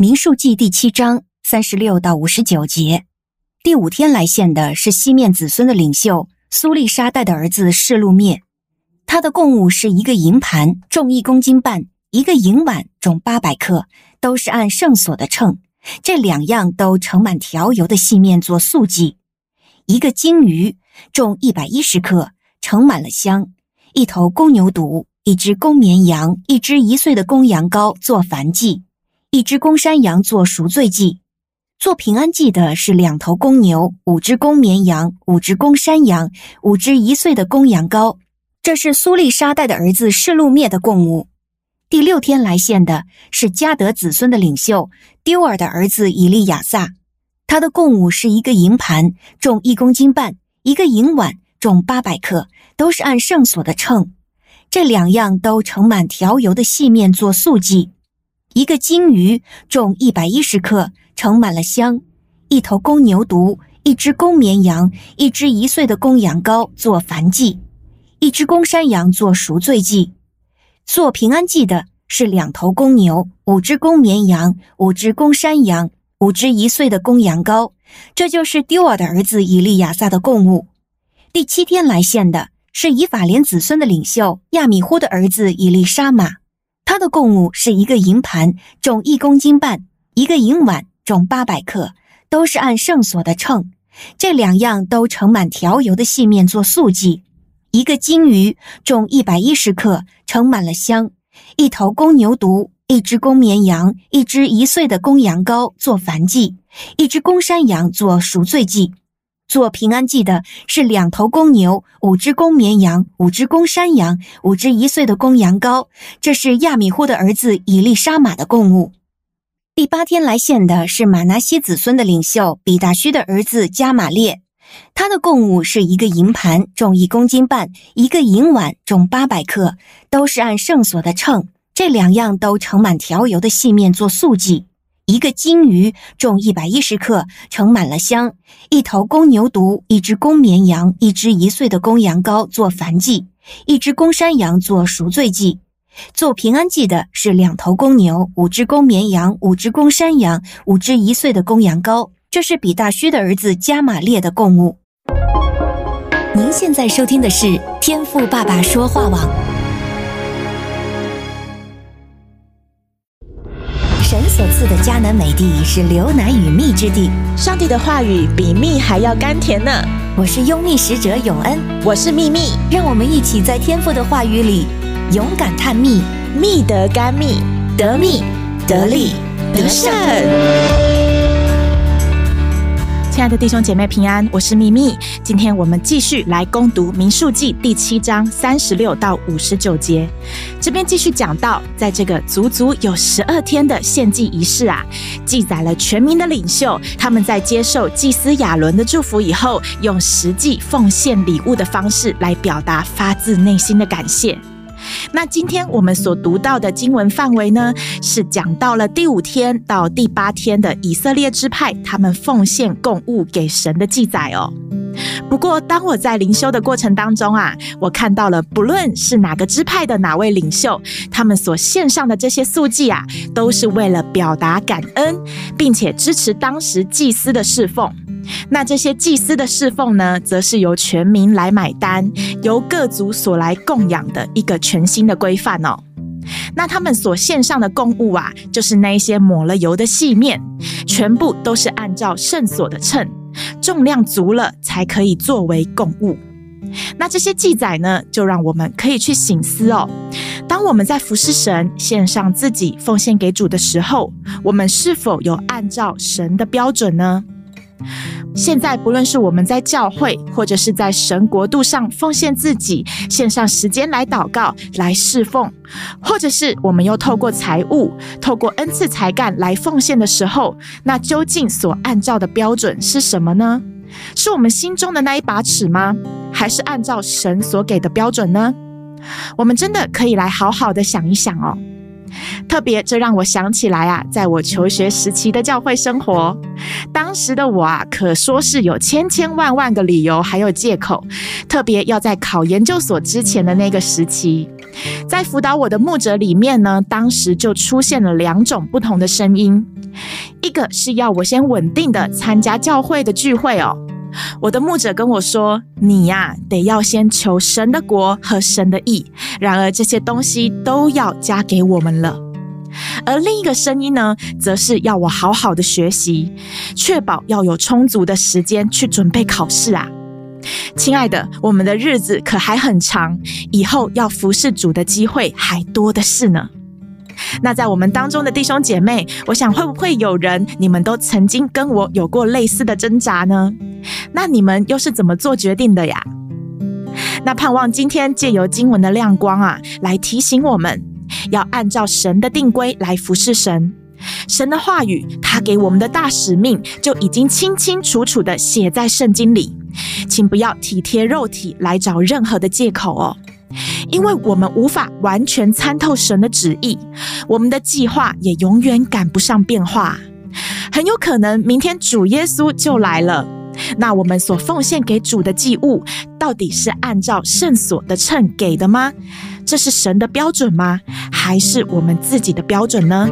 民数记第七章三十六到五十九节，第五天来献的是西面子孙的领袖苏利沙代的儿子示路灭，他的贡物是一个银盘，重一公斤半；一个银碗，重八百克，都是按圣所的称。这两样都盛满调油的细面做素祭。一个金鱼，重一百一十克，盛满了香；一头公牛犊，一只公绵羊，一只一岁的公羊羔做燔祭；一只公山羊做赎罪祭。做平安祭的是两头公牛，五只公绵羊，五只公山羊，五只一岁的公羊羔。这是苏利沙代的儿子示路灭的供物。第六天来献的是加德子孙的领袖丢尔的儿子以利亚撒。他的供物是一个银盘，重一公斤半；一个银碗，重八百克，都是按圣所的秤。这两样都盛满调油的细面做素祭。一个金鱼，重一百一十克，盛满了香；一头公牛犊，一只公绵羊，一只一岁的公羊羔做燔祭；一只公山羊做赎罪祭。做平安祭的是两头公牛，五只公绵羊，五只公山羊。五只一岁的公羊羔，这就是丢尔的儿子以利亚撒的供物。第七天来献的是以法莲子孙的领袖亚米呼的儿子以利沙玛，的供物是一个银盘，重一公斤半；一个银碗，重八百克，都是按圣所的秤。这两样都盛满调油的细面做素祭。一个金鱼，重一百一十克，盛满了香；一头公牛犊。一只公绵羊，一只一岁的公羊羔做燔祭；一只公山羊做赎罪祭。做平安祭的是两头公牛，五只公绵羊，五只公山羊，五只一岁的公羊羔。这是亚米呼的儿子以利沙玛的供物。第八天来献的是玛拿西子孙的领袖比达虚的儿子加玛列，他的供物是一个银盘，重一公斤半；一个银碗，重八百克，都是按圣所的秤。这两样都盛满调油的细面做素祭。一个金鱼重一百一十克，盛满了香；一头公牛犊，一只公绵羊，一只一岁的公羊羔做燔祭；一只公山羊做赎罪祭。做平安祭的是两头公牛，五只公绵羊，五只公山羊，五只一岁的公羊羔。这是比大虚的儿子加玛列的供物。您现在收听的是天赋爸爸说话网。所赐的迦南美地是流奶与蜜之地，上帝的话语比蜜还要甘甜呢。我是拥蜜使者永恩，我是蜜蜜，让我们一起在天父的话语里勇敢探蜜，蜜得甘蜜，得蜜得利得胜。亲爱的弟兄姐妹平安，我是蜜蜜。今天我们继续来攻读民数记第七章三十六到五十九节。这边继续讲到，在这个足足有十二天的献祭仪式啊，记载了全民的领袖他们在接受祭司亚伦的祝福以后，用实际奉献礼物的方式来表达发自内心的感谢。那今天我们所读到的经文范围呢，是讲到了第五天到第八天的以色列支派，他们奉献供物给神的记载哦。不过，当我在灵修的过程当中啊，我看到了不论是哪个支派的哪位领袖，他们所献上的这些素祭啊，都是为了表达感恩，并且支持当时祭司的侍奉。那这些祭司的侍奉呢，则是由全民来买单，由各族所来供养的一个全新的规范哦。那他们所献上的供物啊，就是那一些抹了油的细面，全部都是按照圣所的称，重量足了才可以作为供物。那这些记载呢，就让我们可以去省思哦，当我们在服侍神、献上自己奉献给主的时候，我们是否有按照神的标准呢？现在，不论是我们在教会，或者是在神国度上奉献自己，献上时间来祷告、来侍奉，或者是我们又透过财务、透过恩赐才干来奉献的时候，那究竟所按照的标准是什么呢？是我们心中的那一把尺吗？还是按照神所给的标准呢？我们真的可以来好好的想一想哦。特别，这让我想起来啊，在我求学时期的教会生活，当时的我啊，可说是有千千万万个理由还有借口。特别要在考研究所之前的那个时期，在辅导我的牧者里面呢，当时就出现了两种不同的声音。一个是要我先稳定的参加教会的聚会哦。我的牧者跟我说：“你呀，得要先求神的国和神的义，然而这些东西都要加给我们了。”而另一个声音呢，则是要我好好的学习，确保要有充足的时间去准备考试啊。亲爱的，我们的日子可还很长，以后要服侍主的机会还多的是呢。那在我们当中的弟兄姐妹，我想会不会有人，你们都曾经跟我有过类似的挣扎呢？那你们又是怎么做决定的呀？那盼望今天借由经文的亮光啊，来提醒我们，要按照神的定规来服侍神。神的话语，他给我们的大使命，就已经清清楚楚地写在圣经里。请不要体贴肉体来找任何的借口哦，因为我们无法完全参透神的旨意，我们的计划也永远赶不上变化。很有可能明天主耶稣就来了，那我们所奉献给主的祭物，到底是按照圣所的秤给的吗？这是神的标准吗？还是我们自己的标准呢？